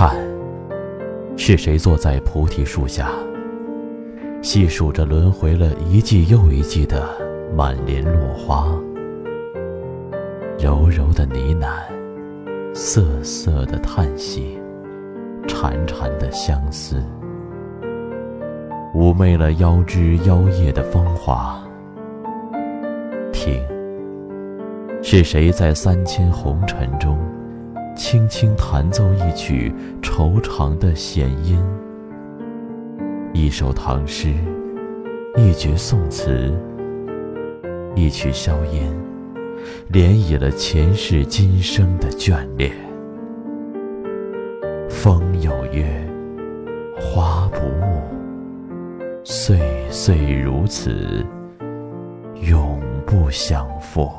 看，是谁坐在菩提树下，细数着轮回了一季又一季的满莲落花，柔柔的呢喃，瑟瑟的叹息，潺潺的相思，妩媚了腰枝腰叶的芳华。听，是谁在三千红尘中？轻轻弹奏一曲惆怅的弦音，一首唐诗，一绝宋词，一曲箫音，连以了前世今生的眷恋。风有约，花不误，岁岁如此，永不相负。